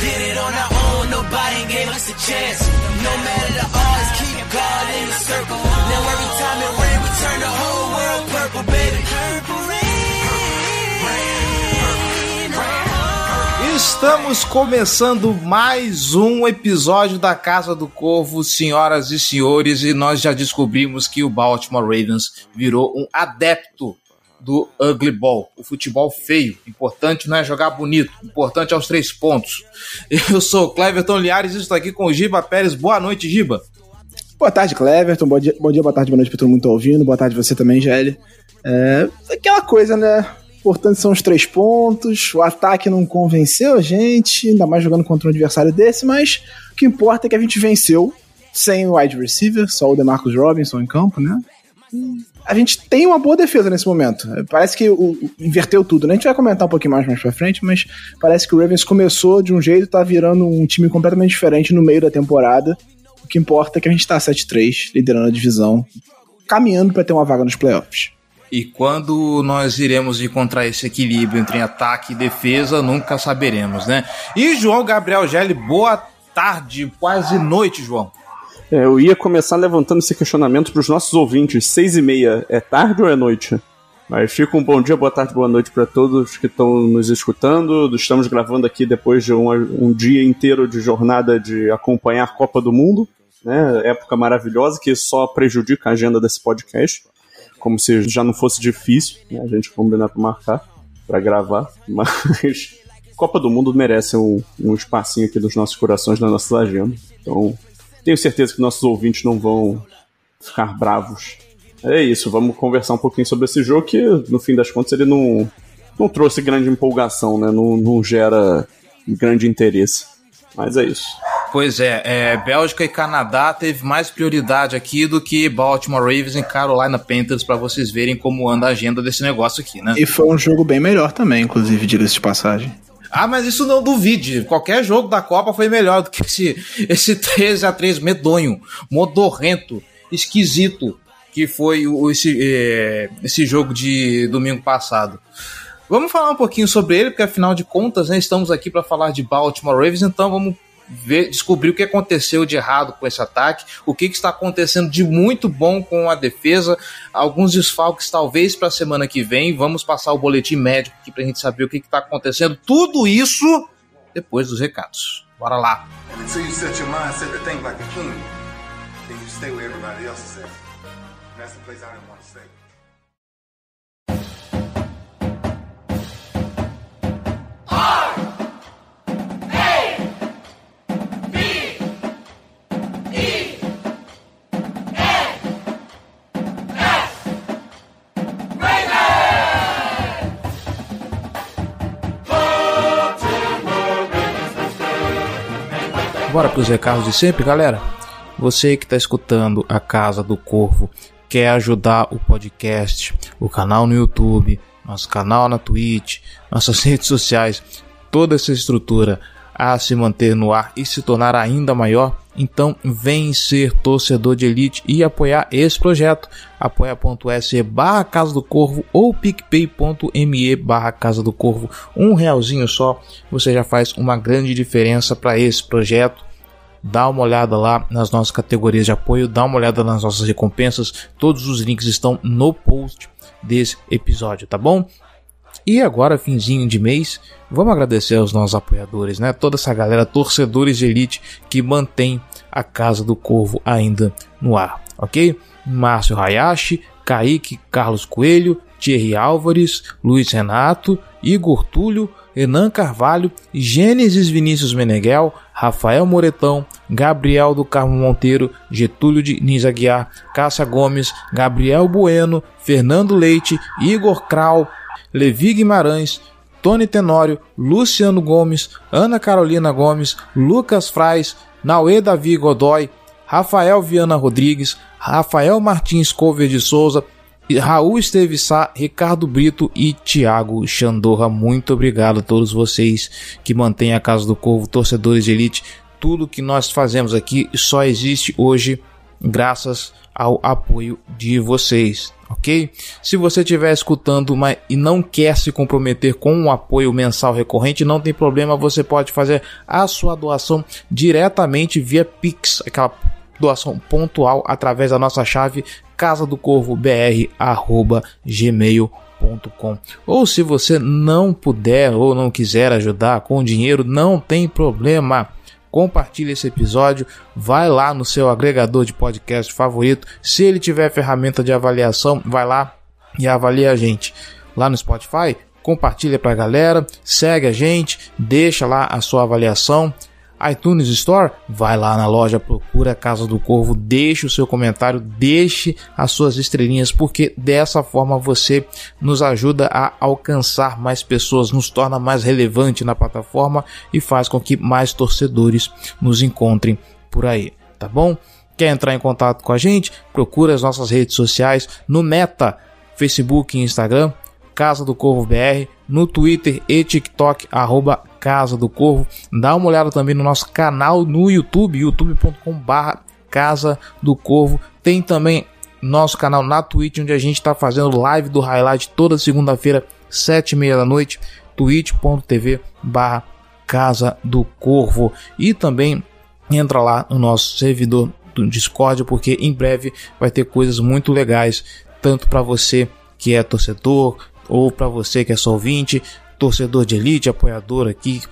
Did it on our own, nobody gave us a chance. No matter the odds, keep God in the circle. Now every time it rains, we turn the whole world purple, baby. Estamos começando mais um episódio da Casa do Corvo, senhoras e senhores, e nós já descobrimos que o Baltimore Ravens virou um adepto do ugly ball, o futebol feio. Importante não é jogar bonito, importante é os três pontos. Eu sou o Cleverton Liares e estou aqui com o Giba Pérez. Boa noite, Giba. Boa tarde, Cleverton. Bom dia, bom dia boa tarde, boa noite para todo mundo que tá ouvindo. Boa tarde você também, Gelli. É aquela coisa, né? Importante são os três pontos. O ataque não convenceu a gente, ainda mais jogando contra um adversário desse, mas o que importa é que a gente venceu sem o wide receiver, só o DeMarcus Robinson em campo, né? A gente tem uma boa defesa nesse momento. Parece que o, inverteu tudo, né? A gente vai comentar um pouquinho mais mais pra frente, mas parece que o Ravens começou de um jeito e tá virando um time completamente diferente no meio da temporada. O que importa é que a gente tá 7-3, liderando a divisão, caminhando para ter uma vaga nos playoffs. E quando nós iremos encontrar esse equilíbrio entre ataque e defesa, nunca saberemos, né? E João Gabriel Gelli, boa tarde, quase noite, João. É, eu ia começar levantando esse questionamento para os nossos ouvintes. Seis e meia é tarde ou é noite? Mas fica um bom dia, boa tarde, boa noite para todos que estão nos escutando. Estamos gravando aqui depois de um, um, dia inteiro de jornada de acompanhar a Copa do Mundo, né? Época maravilhosa que só prejudica a agenda desse podcast como se já não fosse difícil né, a gente combinar para marcar, para gravar, mas Copa do Mundo merece um, um espacinho aqui dos nossos corações, na nossa agenda. Então, tenho certeza que nossos ouvintes não vão ficar bravos. É isso, vamos conversar um pouquinho sobre esse jogo que, no fim das contas, ele não, não trouxe grande empolgação, né? Não, não gera grande interesse. Mas é isso. Pois é, é, Bélgica e Canadá teve mais prioridade aqui do que Baltimore Ravens e Carolina Panthers para vocês verem como anda a agenda desse negócio aqui, né? E foi um jogo bem melhor também, inclusive, diga-se de passagem. Ah, mas isso não duvide. Qualquer jogo da Copa foi melhor do que esse, esse 13 a 3 medonho, modorrento, esquisito que foi esse, é, esse jogo de domingo passado. Vamos falar um pouquinho sobre ele, porque afinal de contas, né, estamos aqui para falar de Baltimore Ravens, então vamos ver, descobrir o que aconteceu de errado com esse ataque, o que, que está acontecendo de muito bom com a defesa, alguns desfalques talvez para a semana que vem. Vamos passar o boletim médico aqui para a gente saber o que está acontecendo. Tudo isso depois dos recados. Bora lá! Bora para os recados de sempre, galera. Você que está escutando a Casa do Corvo, quer ajudar o podcast, o canal no YouTube, nosso canal na Twitch, nossas redes sociais, toda essa estrutura a se manter no ar e se tornar ainda maior, então vem ser torcedor de elite e apoiar esse projeto. apoia.se barra Casa do Corvo ou picpay.me barra Casa do Corvo. Um realzinho só, você já faz uma grande diferença para esse projeto dá uma olhada lá nas nossas categorias de apoio, dá uma olhada nas nossas recompensas, todos os links estão no post desse episódio, tá bom? E agora, finzinho de mês, vamos agradecer aos nossos apoiadores, né? Toda essa galera, torcedores de elite que mantém a Casa do Corvo ainda no ar, ok? Márcio Hayashi, Kaique Carlos Coelho, Thierry Álvares, Luiz Renato, Igor Túlio, Renan Carvalho, Gênesis Vinícius Meneghel, Rafael Moretão, Gabriel do Carmo Monteiro, Getúlio de Nizaguiar, Cássia Gomes, Gabriel Bueno, Fernando Leite, Igor Krau, Levi Guimarães, Tony Tenório, Luciano Gomes, Ana Carolina Gomes, Lucas Frais, Nauê Davi Godoy, Rafael Viana Rodrigues, Rafael Martins Cover de Souza, Raul Esteves Sá, Ricardo Brito e Thiago Xandorra. Muito obrigado a todos vocês que mantêm a Casa do Corvo, torcedores de elite. Tudo que nós fazemos aqui só existe hoje graças ao apoio de vocês, ok? Se você estiver escutando mas, e não quer se comprometer com um apoio mensal recorrente, não tem problema, você pode fazer a sua doação diretamente via Pix, aquela doação pontual através da nossa chave casa do corvo br gmail.com ou se você não puder ou não quiser ajudar com dinheiro não tem problema compartilhe esse episódio, vai lá no seu agregador de podcast favorito. Se ele tiver ferramenta de avaliação, vai lá e avalie a gente. Lá no Spotify, compartilha para a galera, segue a gente, deixa lá a sua avaliação iTunes Store, vai lá na loja, procura a Casa do Corvo, deixe o seu comentário, deixe as suas estrelinhas, porque dessa forma você nos ajuda a alcançar mais pessoas, nos torna mais relevante na plataforma e faz com que mais torcedores nos encontrem por aí, tá bom? Quer entrar em contato com a gente? Procura as nossas redes sociais no Meta, Facebook e Instagram, Casa do Corvo BR, no Twitter e TikTok, arroba Casa do Corvo. Dá uma olhada também no nosso canal no YouTube, youtube.com/barra Casa do Corvo. Tem também nosso canal na Twitch, onde a gente está fazendo live do highlight toda segunda-feira, sete e meia da noite, twitch.tv barra Casa do Corvo. E também entra lá no nosso servidor do Discord, porque em breve vai ter coisas muito legais, tanto para você que é torcedor, ou para você que é só ouvinte, torcedor de elite, apoiador aqui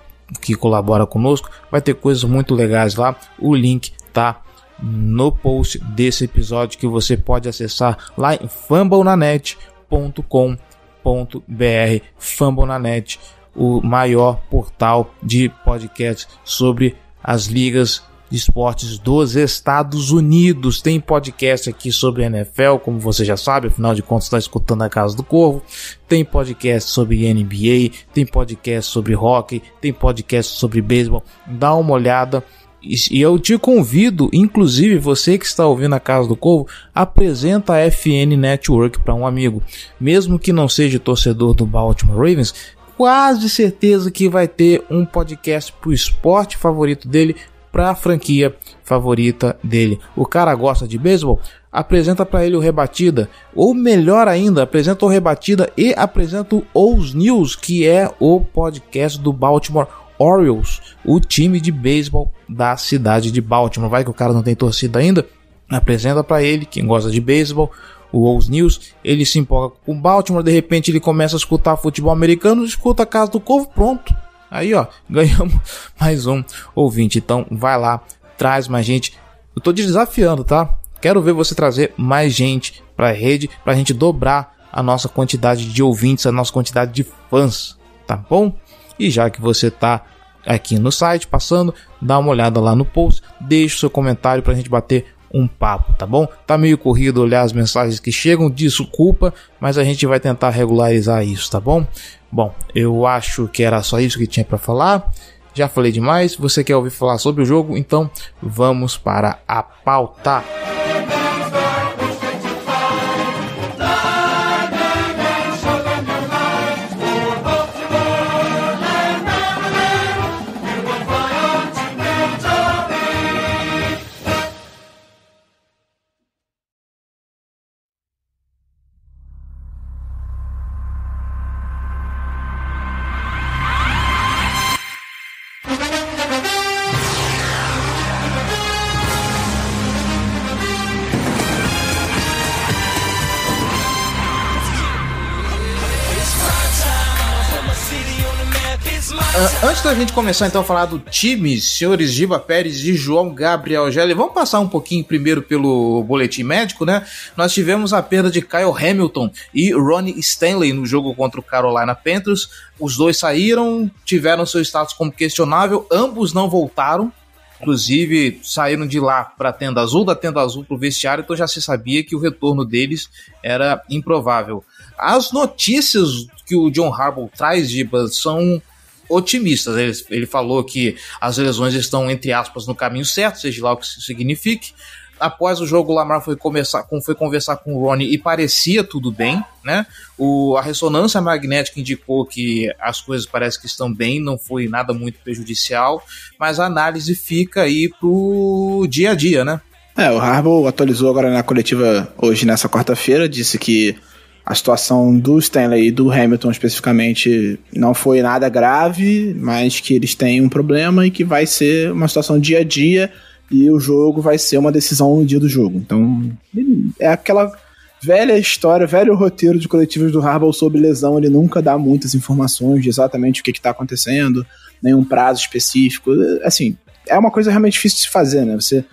que colabora conosco, vai ter coisas muito legais lá. O link tá no post desse episódio que você pode acessar lá em fumblenanet.com.br. Fumblenanet, o maior portal de podcast sobre as ligas esportes dos Estados Unidos. Tem podcast aqui sobre NFL, como você já sabe, afinal de contas está escutando a Casa do Corvo. Tem podcast sobre NBA, tem podcast sobre hockey, tem podcast sobre beisebol. Dá uma olhada. E eu te convido, inclusive você que está ouvindo a Casa do Corvo, apresenta a FN Network para um amigo. Mesmo que não seja torcedor do Baltimore Ravens, quase certeza que vai ter um podcast pro esporte favorito dele para a franquia favorita dele. O cara gosta de beisebol? Apresenta para ele o Rebatida, ou melhor ainda, apresenta o Rebatida e apresenta o Os News, que é o podcast do Baltimore Orioles, o time de beisebol da cidade de Baltimore. Vai que o cara não tem torcida ainda? Apresenta para ele, quem gosta de beisebol, o Os News, ele se empolga com Baltimore, de repente ele começa a escutar futebol americano, escuta a Casa do Corvo, pronto Aí, ó, ganhamos mais um ouvinte. Então, vai lá, traz mais gente. Eu tô te desafiando, tá? Quero ver você trazer mais gente pra rede, pra gente dobrar a nossa quantidade de ouvintes, a nossa quantidade de fãs, tá bom? E já que você tá aqui no site passando, dá uma olhada lá no post, deixa o seu comentário pra gente bater um papo, tá bom? Tá meio corrido olhar as mensagens que chegam, desculpa, mas a gente vai tentar regularizar isso, tá bom? Bom, eu acho que era só isso que tinha para falar. Já falei demais. Você quer ouvir falar sobre o jogo? Então vamos para a pauta. Da gente começar então a falar do time, senhores Giba Pérez e João Gabriel Gelli, vamos passar um pouquinho primeiro pelo boletim médico, né? Nós tivemos a perda de Kyle Hamilton e Ronnie Stanley no jogo contra o Carolina Panthers. Os dois saíram, tiveram seu status como questionável, ambos não voltaram. Inclusive, saíram de lá para a tenda azul, da tenda azul para o vestiário, então já se sabia que o retorno deles era improvável. As notícias que o John Harbaugh traz, de são otimistas. Ele, ele falou que as lesões estão, entre aspas, no caminho certo, seja lá o que isso signifique. Após o jogo, o Lamar foi, começar, foi conversar com o Ronnie e parecia tudo bem, né? O, a ressonância magnética indicou que as coisas parecem que estão bem, não foi nada muito prejudicial, mas a análise fica aí pro dia a dia, né? É, o Harbaugh atualizou agora na coletiva hoje, nessa quarta-feira, disse que a situação do Stanley e do Hamilton especificamente não foi nada grave, mas que eles têm um problema e que vai ser uma situação dia a dia e o jogo vai ser uma decisão no dia do jogo. Então, é aquela velha história, velho roteiro de coletivos do Harbaugh sobre lesão, ele nunca dá muitas informações de exatamente o que está acontecendo, nenhum prazo específico. Assim, é uma coisa realmente difícil de se fazer, né? Você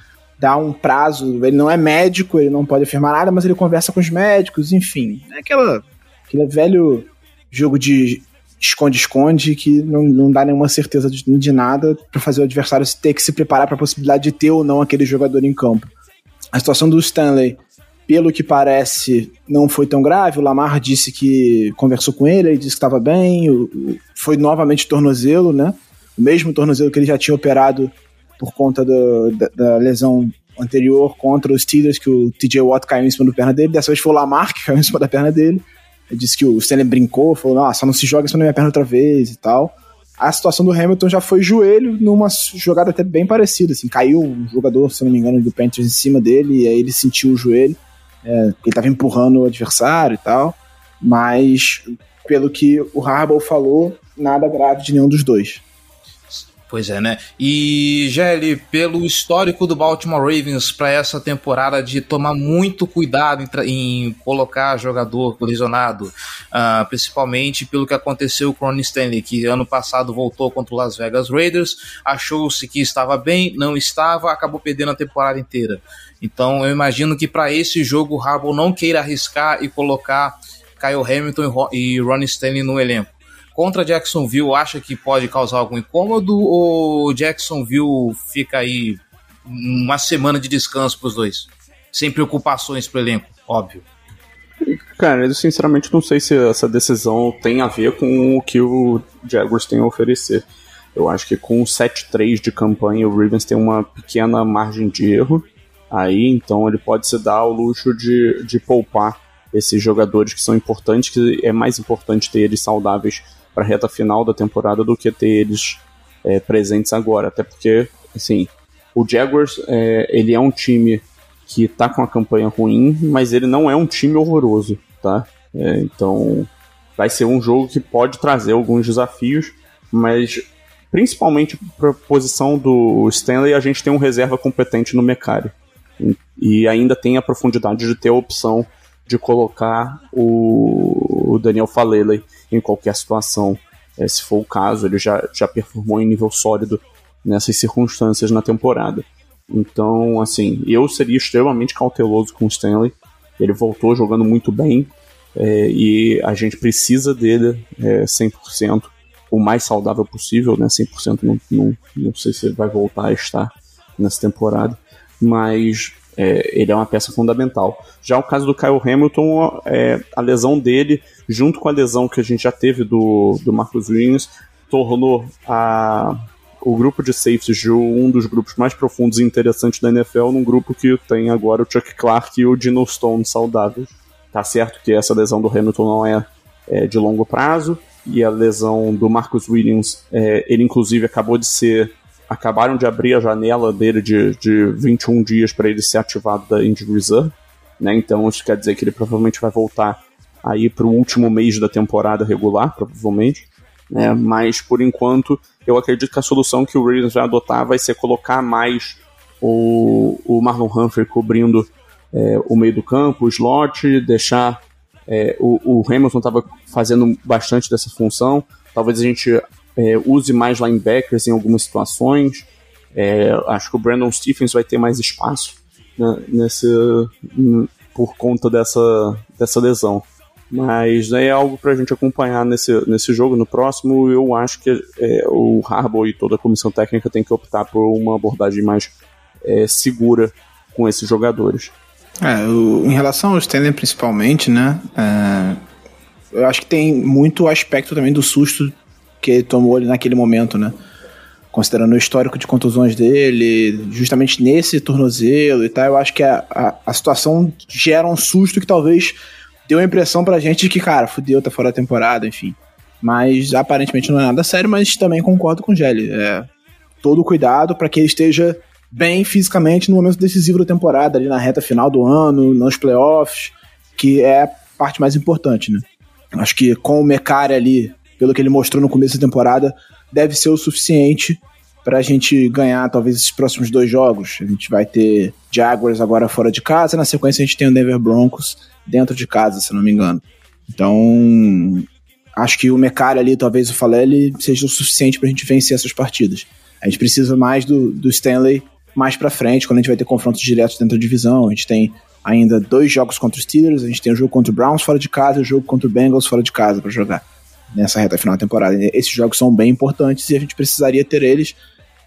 dá um prazo, ele não é médico, ele não pode afirmar nada, mas ele conversa com os médicos, enfim. É aquela, aquele velho jogo de esconde-esconde que não, não dá nenhuma certeza de, de nada para fazer o adversário ter que se preparar para a possibilidade de ter ou não aquele jogador em campo. A situação do Stanley, pelo que parece, não foi tão grave. O Lamar disse que conversou com ele, ele disse que estava bem. Foi novamente tornozelo, né? O mesmo tornozelo que ele já tinha operado por conta do, da, da, lesão anterior contra os Steelers, que o TJ Watt caiu em cima da perna dele. Dessa vez foi o Lamar que caiu em cima da perna dele. Ele disse que o Stanley brincou, falou, nossa, não se joga em cima da minha perna outra vez e tal. A situação do Hamilton já foi joelho numa jogada até bem parecida, assim, caiu um jogador, se não me engano, do Panthers em cima dele, e aí ele sentiu o joelho, é, ele tava empurrando o adversário e tal, mas pelo que o Harbaugh falou, nada grave de nenhum dos dois. Pois é, né? E, Gelli, pelo histórico do Baltimore Ravens para essa temporada de tomar muito cuidado em, em colocar jogador lesionado, uh, principalmente pelo que aconteceu com o Ron Stanley, que ano passado voltou contra o Las Vegas Raiders, achou-se que estava bem, não estava, acabou perdendo a temporada inteira. Então, eu imagino que para esse jogo o Harbaugh não queira arriscar e colocar Kyle Hamilton e Ron Stanley no elenco contra Jacksonville acha que pode causar algum incômodo ou Jacksonville fica aí uma semana de descanso para os dois? Sem preocupações para o elenco, óbvio. Cara, eu sinceramente não sei se essa decisão tem a ver com o que o Jaguars tem a oferecer. Eu acho que com 7-3 de campanha o Ravens tem uma pequena margem de erro aí, então ele pode se dar ao luxo de, de poupar esses jogadores que são importantes, que é mais importante ter eles saudáveis para a reta final da temporada do que ter eles é, presentes agora. Até porque, assim, o Jaguars é, ele é um time que está com a campanha ruim, mas ele não é um time horroroso, tá? É, então vai ser um jogo que pode trazer alguns desafios, mas principalmente para a posição do Stanley, a gente tem um reserva competente no Mecari. E ainda tem a profundidade de ter a opção de colocar o, Daniel Falele em qualquer situação, é, se for o caso. Ele já, já performou em nível sólido nessas circunstâncias na temporada. Então, assim, eu seria extremamente cauteloso com o Stanley. Ele voltou jogando muito bem é, e a gente precisa dele é, 100%, o mais saudável possível, né? 100% não, não, não sei se ele vai voltar a estar nessa temporada, mas é, ele é uma peça fundamental. Já o caso do Kyle Hamilton, é, a lesão dele, junto com a lesão que a gente já teve do, do Williams, tornou a, o grupo de safeties um dos grupos mais profundos e interessantes da NFL num grupo que tem agora o Chuck Clark e o Dino Stone saudáveis. Tá certo que essa lesão do Hamilton não é, é de longo prazo, e a lesão do Marcus Williams, é, ele inclusive acabou de ser acabaram de abrir a janela dele de, de 21 dias para ele ser ativado da Injury Reserve, né? Então isso quer dizer que ele provavelmente vai voltar aí para o último mês da temporada regular, provavelmente. Né? Mas por enquanto eu acredito que a solução que o Ravens vai adotar vai ser colocar mais o, o Marlon Humphrey cobrindo é, o meio do campo, o slot, deixar é, o, o Hamilton estava fazendo bastante dessa função. Talvez a gente é, use mais linebackers em algumas situações. É, acho que o Brandon Stephens vai ter mais espaço né, nesse, por conta dessa, dessa lesão. Mas é algo para a gente acompanhar nesse, nesse jogo. No próximo, eu acho que é, o Harbaugh e toda a comissão técnica tem que optar por uma abordagem mais é, segura com esses jogadores. É, o, em relação ao Stanley principalmente, né? É, eu acho que tem muito aspecto também do susto que tomou ali naquele momento, né? Considerando o histórico de contusões dele, justamente nesse tornozelo e tal, eu acho que a, a, a situação gera um susto que talvez deu a impressão pra gente de que, cara, fudeu, tá fora da temporada, enfim. Mas aparentemente não é nada sério, mas também concordo com o Gelli. É, todo cuidado para que ele esteja bem fisicamente no momento decisivo da temporada, ali na reta final do ano, nos playoffs, que é a parte mais importante, né? Acho que com o Mecari ali, pelo que ele mostrou no começo da temporada, deve ser o suficiente para a gente ganhar talvez esses próximos dois jogos. A gente vai ter Jaguars agora fora de casa, na sequência a gente tem o Denver Broncos dentro de casa, se não me engano. Então, acho que o Mecari ali, talvez o Falele, seja o suficiente para a gente vencer essas partidas. A gente precisa mais do, do Stanley mais para frente, quando a gente vai ter confrontos diretos dentro da divisão. A gente tem ainda dois jogos contra os Steelers, a gente tem o jogo contra o Browns fora de casa e o jogo contra o Bengals fora de casa para jogar nessa reta final da temporada. Esses jogos são bem importantes e a gente precisaria ter eles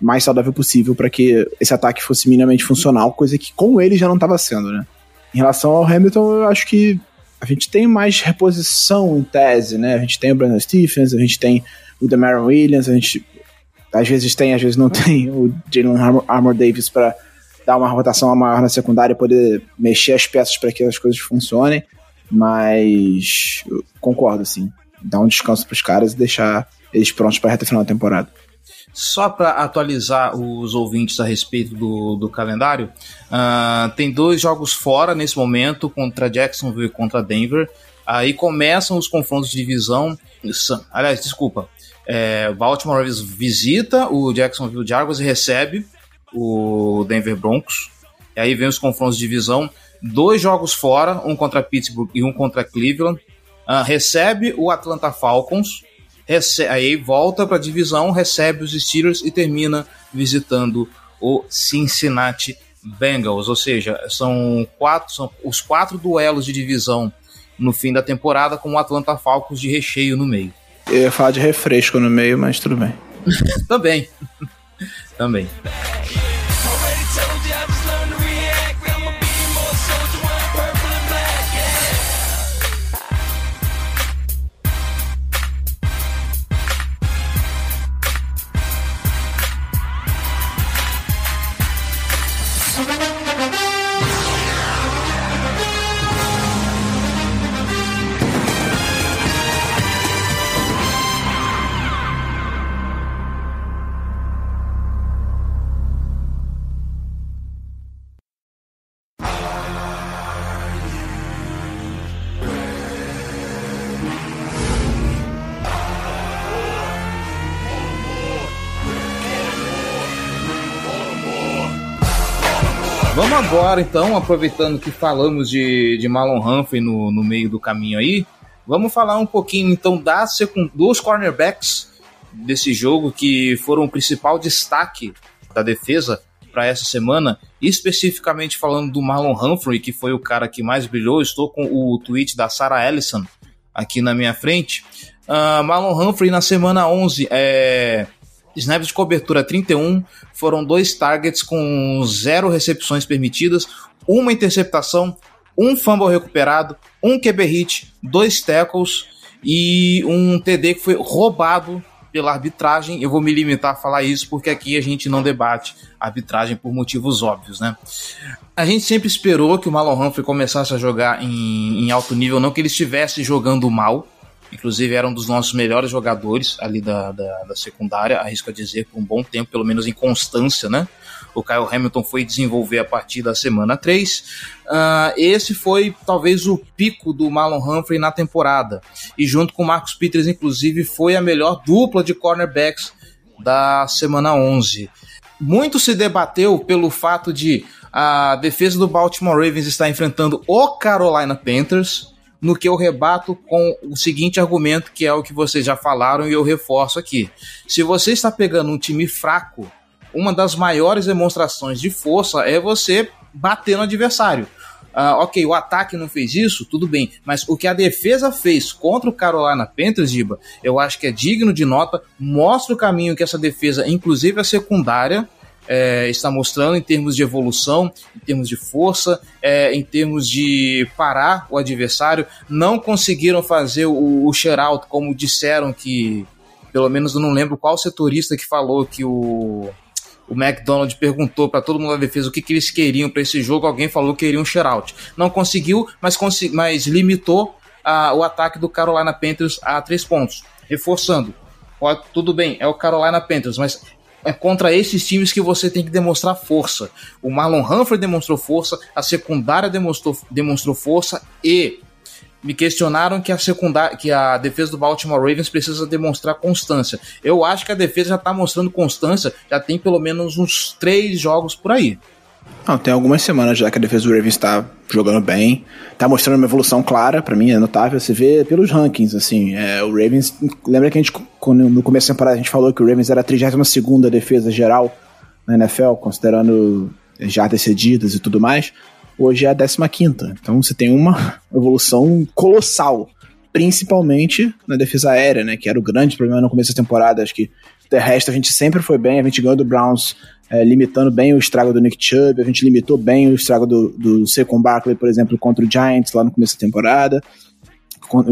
mais saudável possível para que esse ataque fosse minimamente funcional, coisa que com ele já não estava sendo, né? Em relação ao Hamilton, eu acho que a gente tem mais reposição em tese, né? A gente tem o Brandon Stephens, a gente tem o Demaron Williams, a gente às vezes tem, às vezes não tem o Jalen Armor Davis para dar uma rotação maior na secundária poder mexer as peças para que as coisas funcionem. Mas concordo, sim. Dar um descanso para os caras e deixar eles prontos para a reta final da temporada. Só para atualizar os ouvintes a respeito do, do calendário, uh, tem dois jogos fora nesse momento, contra Jacksonville e contra Denver. Aí começam os confrontos de divisão. Aliás, desculpa. É, Baltimore visita o Jacksonville Jaguars e recebe o Denver Broncos. E aí vem os confrontos de divisão. Dois jogos fora, um contra Pittsburgh e um contra Cleveland. Uh, recebe o Atlanta Falcons. aí volta para a divisão, recebe os Steelers e termina visitando o Cincinnati Bengals. Ou seja, são quatro, são os quatro duelos de divisão no fim da temporada com o Atlanta Falcons de recheio no meio. Eu ia falar de refresco no meio, mas tudo bem. Também. Também. Agora, então, aproveitando que falamos de, de Marlon Humphrey no, no meio do caminho aí, vamos falar um pouquinho, então, da dos cornerbacks desse jogo que foram o principal destaque da defesa para essa semana, especificamente falando do Marlon Humphrey, que foi o cara que mais brilhou. Estou com o tweet da Sarah Ellison aqui na minha frente. Uh, Marlon Humphrey na semana 11 é, snaps de cobertura 31, foram dois targets com zero recepções permitidas, uma interceptação, um fumble recuperado, um QB hit, dois tackles e um TD que foi roubado pela arbitragem. Eu vou me limitar a falar isso porque aqui a gente não debate arbitragem por motivos óbvios, né? A gente sempre esperou que o Marlon Humphrey começasse a jogar em, em alto nível, não que ele estivesse jogando mal, Inclusive, era um dos nossos melhores jogadores ali da, da, da secundária, arrisco a dizer, por um bom tempo, pelo menos em constância, né? O Kyle Hamilton foi desenvolver a partir da semana 3. Uh, ah, esse foi talvez o pico do Marlon Humphrey na temporada. E junto com o Marcos Peters, inclusive, foi a melhor dupla de cornerbacks da semana 11. Muito se debateu pelo fato de a defesa do Baltimore Ravens estar enfrentando o Carolina Panthers, no que eu rebato com o seguinte argumento, que é o que vocês já falaram e eu reforço aqui. Se você está pegando um time fraco, uma das maiores demonstrações de força é você bater no adversário. Uh, ok, o ataque não fez isso, tudo bem, mas o que a defesa fez contra o Carolina Panthers, Giba, eu acho que é digno de nota, mostra o caminho que essa defesa, inclusive a secundária, é, está mostrando em termos de evolução, em termos de força, é, em termos de parar o adversário. Não conseguiram fazer o, o share-out, como disseram que, pelo menos eu não lembro qual setorista que falou que o o McDonald perguntou para todo mundo da defesa o que, que eles queriam para esse jogo. Alguém falou que queria um shutout. Não conseguiu, mas, mas limitou a, o ataque do Carolina Panthers a três pontos. Reforçando, tudo bem, é o Carolina Panthers, mas é contra esses times que você tem que demonstrar força. O Marlon Humphrey demonstrou força, a secundária demonstrou, demonstrou força e me questionaram que a secundária, que a defesa do Baltimore Ravens precisa demonstrar constância. Eu acho que a defesa já está mostrando constância, já tem pelo menos uns três jogos por aí. Não, tem algumas semanas já que a defesa do Ravens está jogando bem, está mostrando uma evolução clara, para mim é notável, você vê pelos rankings, assim, é, o Ravens, lembra que a gente, no começo da temporada a gente falou que o Ravens era a 32ª defesa geral na NFL, considerando jardas cedidas e tudo mais, hoje é a 15. Então você tem uma evolução colossal, principalmente na defesa aérea, né? Que era o grande problema no começo da temporada. Acho que terrestre a gente sempre foi bem, a gente ganhou do Browns é, limitando bem o estrago do Nick Chubb, a gente limitou bem o estrago do, do Saquon Barkley, por exemplo, contra o Giants lá no começo da temporada,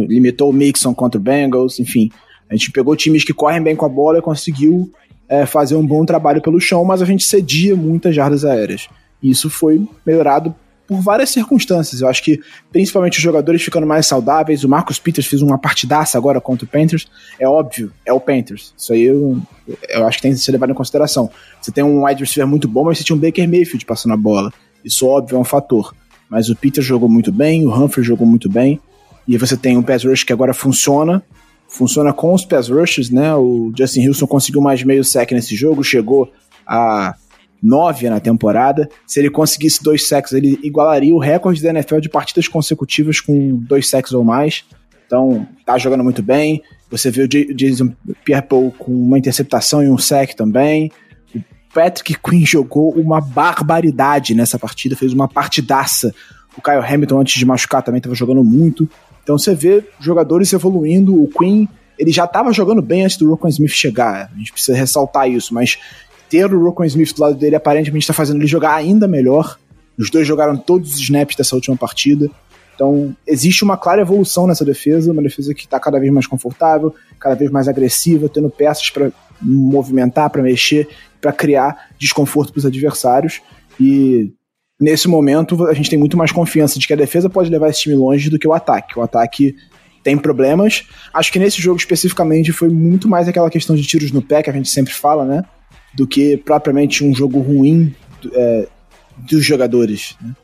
limitou o Mixon contra o Bengals, enfim. A gente pegou times que correm bem com a bola e conseguiu é, fazer um bom trabalho pelo chão, mas a gente cedia muitas jardas aéreas. E isso foi melhorado por várias circunstâncias. Eu acho que principalmente os jogadores ficando mais saudáveis. O Marcus Peters fez uma partidaça agora contra o Panthers. É óbvio, é o Panthers. Isso aí eu, eu acho que tem que ser levado em consideração. Você tem um wide receiver muito bom, mas você tinha um Baker Mayfield passando a bola. Isso, óbvio, é um fator. Mas o Peters jogou muito bem, o Humphrey jogou muito bem. E você tem um pass rush que agora funciona. Funciona com os pass rushes, né? O Justin Wilson conseguiu mais meio sec nesse jogo, chegou a nove na temporada. Se ele conseguisse dois sacks, ele igualaria o recorde da NFL de partidas consecutivas com dois sacks ou mais. Então, tá jogando muito bem. Você vê o Jason Pierre-Paul com uma interceptação e um sack também. O Patrick Quinn jogou uma barbaridade nessa partida, fez uma partidaça. O Kyle Hamilton, antes de machucar, também estava jogando muito. Então você vê jogadores evoluindo. O Quinn, ele já estava jogando bem antes do Rocco Smith chegar. A gente precisa ressaltar isso, mas ter o Rocco Smith do lado dele aparentemente está fazendo ele jogar ainda melhor. Os dois jogaram todos os snaps dessa última partida. Então, existe uma clara evolução nessa defesa, uma defesa que está cada vez mais confortável, cada vez mais agressiva, tendo peças para movimentar, para mexer, para criar desconforto para os adversários. E nesse momento, a gente tem muito mais confiança de que a defesa pode levar esse time longe do que o ataque. O ataque tem problemas. Acho que nesse jogo especificamente foi muito mais aquela questão de tiros no pé que a gente sempre fala, né? Do que propriamente um jogo ruim é, dos jogadores. Né?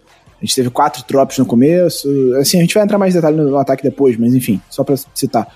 A gente teve quatro drops no começo. Assim, a gente vai entrar mais em detalhe no, ataque depois, mas enfim, só para citar.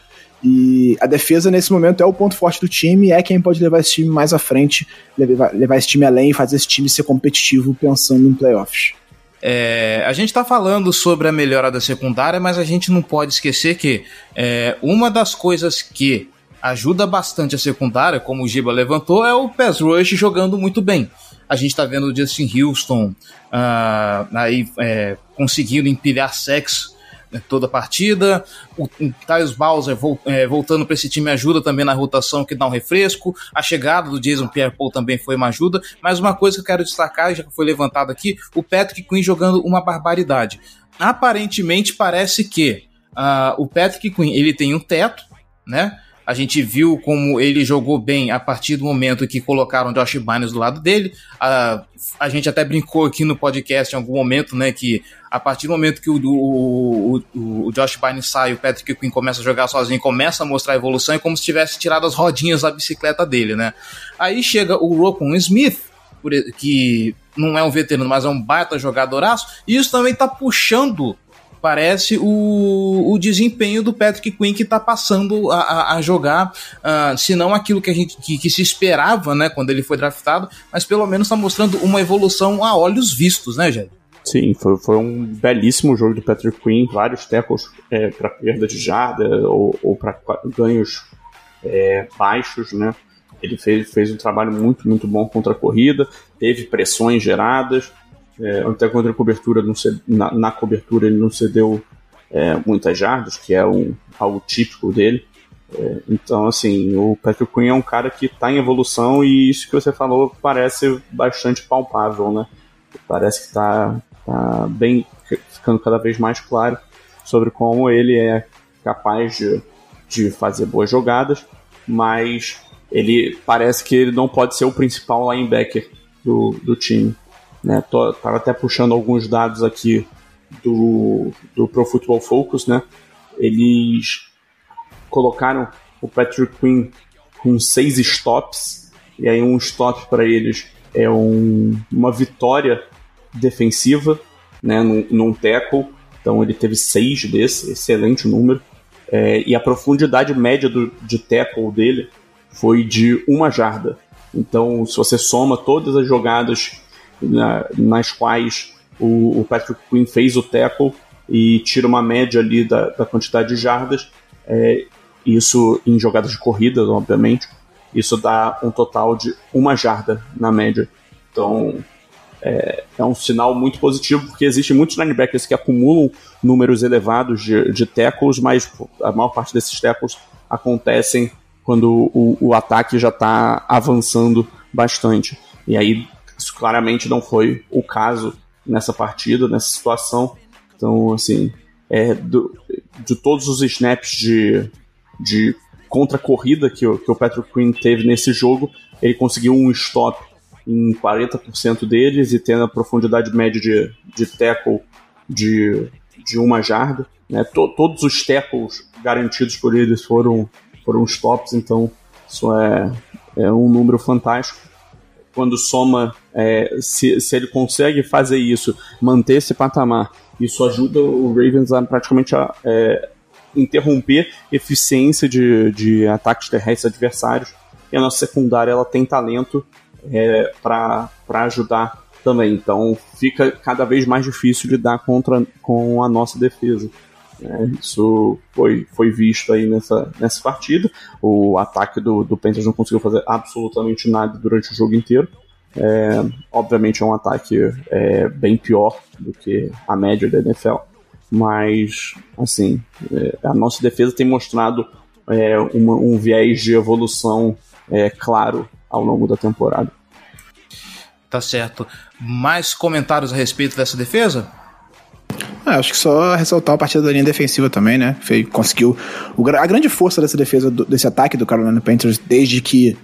E a defesa, nesse momento, é o ponto forte do time, é quem pode levar esse time mais à frente, levar, levar esse time além e fazer esse time ser competitivo pensando em playoffs. É, a gente está falando sobre a melhora da secundária, mas a gente não pode esquecer que é, uma das coisas que ajuda bastante a secundária, como o Giba levantou, é o pass rush jogando muito bem. A gente está vendo o Justin Houston uh, aí é, conseguindo empilhar sexo né, toda a partida. O, o Tyus Bowser é, voltando para esse time ajuda também na rotação, que dá um refresco. A chegada do Jason Pierre-Paul também foi uma ajuda. Mas uma coisa que eu quero destacar, já que foi levantado aqui, o Patrick Quinn jogando uma barbaridade. Aparentemente parece que uh, o Patrick Quinn ele tem um teto, né? A gente viu como ele jogou bem a partir do momento que colocaram Josh Bynes do lado dele. A, a gente até brincou aqui no podcast em algum momento, né, que a partir do momento que o, o, o, o Josh Bynes sai, o Patrick Quinn começa a jogar sozinho, começa a mostrar a evolução, é como se tivesse tirado as rodinhas da bicicleta dele, né? Aí chega o Rocon Smith, que não é um veterano, mas é um baita jogadoraço, e isso também tá puxando parece o, o desempenho do Patrick Quinn que está passando a, a, a jogar, uh, se não aquilo que a gente que, que, se esperava, né, quando ele foi draftado, mas pelo menos está mostrando uma evolução a olhos vistos, né, Jé? Sim, foi, foi um belíssimo jogo do Patrick Quinn, vários tackles é, para perda de jarda ou, ou para ganhos é, baixos, né? Ele fez, fez um trabalho muito, muito bom contra a corrida, teve pressões geradas, é, até contra a cobertura, na, na, cobertura ele não cedeu é, muitas jardas, que é um, algo típico dele. É, então, assim, o Patrick Queen é um cara que está em evolução e isso que você falou parece bastante palpável, né? Parece que está tá bem ficando cada vez mais claro sobre como ele é capaz de, de fazer boas jogadas, mas ele parece que ele não pode ser o principal linebacker do, do time. Né? Tô, tava até puxando alguns dados aqui do, do Pro Football Focus, né? Eles colocaram o Patrick Quinn com seis stops, e aí um stop para eles é um, uma vitória defensiva, né, num, num tackle, então ele teve seis desse, excelente número, é, e a profundidade média do, de tackle dele foi de uma jarda. Então, se você soma todas as jogadas na, nas quais o, o, Patrick Quinn fez o tackle e tira uma média ali da, da quantidade de jardas, é, isso em jogadas de corrida, obviamente, isso dá um total de uma jarda na média. Então, é, é, um sinal muito positivo, porque existem muitos linebackers que acumulam números elevados de, de tackles, mas a maior parte desses tackles acontecem quando o, o ataque já está avançando bastante. E aí, isso claramente não foi o caso nessa partida, nessa situação. Então, assim, é, do, de todos os snaps de, de contra-corrida que, que o Patrick Quinn teve nesse jogo, ele conseguiu um stop em 40% deles e tendo a profundidade média de, de tackle de, de uma jarda. Né? To, todos os tackles garantidos por eles foram, foram stops, então isso é, é um número fantástico. Quando soma, é, se, se ele consegue fazer isso, manter esse patamar, isso ajuda o Ravens a praticamente a, é, interromper eficiência de, de ataques terrestres adversários. E a nossa secundária ela tem talento é, para ajudar também. Então fica cada vez mais difícil lidar contra, com a nossa defesa. É, isso foi, foi visto aí nessa, nessa partida. O ataque do, do Panthers não conseguiu fazer absolutamente nada durante o jogo inteiro. É, obviamente é um ataque é, bem pior do que a média da NFL, mas assim é, a nossa defesa tem mostrado é, uma, um viés de evolução é, claro ao longo da temporada. Tá certo. Mais comentários a respeito dessa defesa? Ah, acho que só ressaltar a partida da linha defensiva também, né? Foi, conseguiu. O, a grande força dessa defesa, do, desse ataque do Carolina Panthers, desde que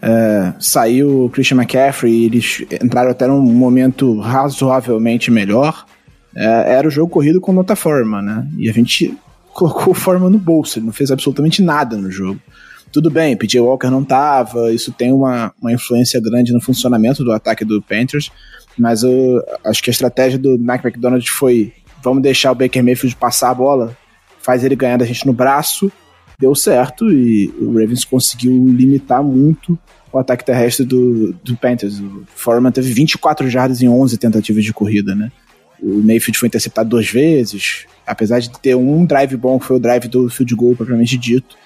é, saiu o Christian McCaffrey e eles entraram até num momento razoavelmente melhor, é, era o jogo corrido com nota forma, né? E a gente colocou forma no bolso, ele não fez absolutamente nada no jogo. Tudo bem, PJ Walker não tava, isso tem uma, uma influência grande no funcionamento do ataque do Panthers, mas eu acho que a estratégia do Mike McDonald foi vamos deixar o Baker Mayfield passar a bola, faz ele ganhar da gente no braço, deu certo e o Ravens conseguiu limitar muito o ataque terrestre do, do Panthers. O Foreman teve 24 jardas em 11 tentativas de corrida, né? O Mayfield foi interceptado duas vezes, apesar de ter um drive bom, que foi o drive do field goal propriamente dito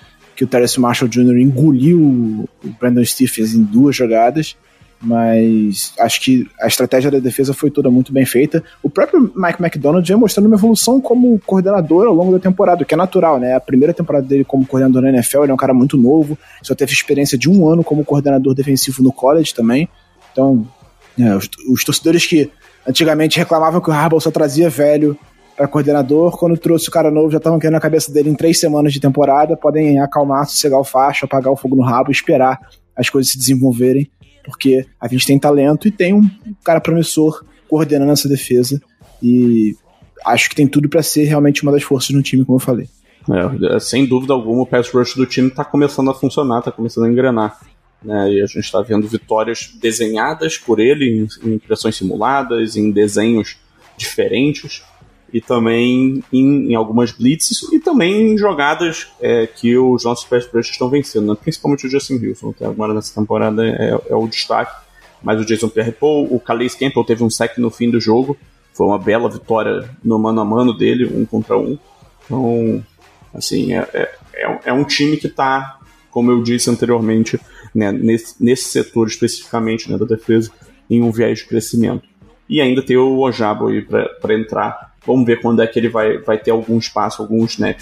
que o Terence Marshall Jr. engoliu o Brandon Stephens em duas jogadas, mas acho que a estratégia da defesa foi toda muito bem feita. O próprio Mike McDonald vem mostrando uma evolução como coordenador ao longo da temporada, o que é natural, né? A primeira temporada dele como coordenador na NFL, ele é um cara muito novo, só teve experiência de um ano como coordenador defensivo no college também. Então, é, os, os torcedores que antigamente reclamavam que o Harbaugh só trazia velho para coordenador. Quando trouxe o cara novo, já estavam querendo a cabeça dele em três semanas de temporada. Podem acalmar, sossegar o facho, apagar o fogo no rabo, esperar as coisas se desenvolverem, porque a gente tem talento e tem um cara promissor coordenando essa defesa. E acho que tem tudo para ser realmente uma das forças no time, como eu falei. É, sem dúvida alguma, o pass rush do time está começando a funcionar, está começando a engrenar. Né, e a gente está vendo vitórias desenhadas por ele em impressões simuladas, em desenhos diferentes e também em, em, algumas blitzes e também em jogadas é, que os nossos pass rushers estão vencendo, né? principalmente o Justin Wilson, que agora nessa temporada é, é o destaque, mas o Jason Pierre-Paul, o Calais Campbell teve um sec no fim do jogo, foi uma bela vitória no mano a mano dele, um contra um, então, assim, é, é, é, é um time que está, como eu disse anteriormente, né, nesse, nesse setor especificamente né, da defesa, em um viés de crescimento. E ainda tem o Ojabo aí para entrar Vamos ver quando é que ele vai, vai ter algum espaço, algum snap.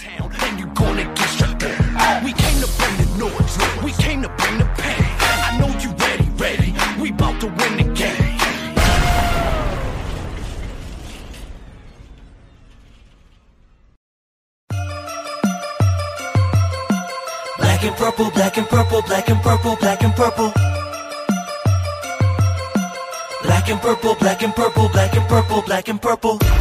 Black and purple, black and purple, black and purple, black and purple. Black and purple, black and purple, black and purple, black and purple.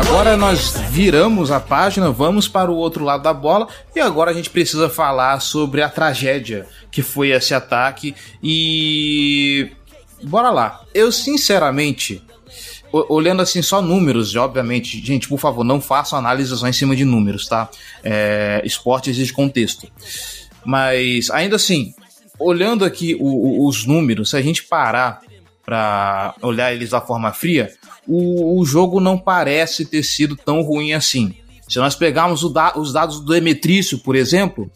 Agora nós viramos a página, vamos para o outro lado da bola e agora a gente precisa falar sobre a tragédia que foi esse ataque e bora lá. Eu sinceramente olhando assim só números, obviamente, gente, por favor, não façam análises só em cima de números, tá? É, esporte exige contexto. Mas ainda assim, olhando aqui o- o- os números, se a gente parar para olhar eles da forma fria, o, o jogo não parece ter sido tão ruim assim. Se nós pegarmos da- os dados do Demetrício, por exemplo,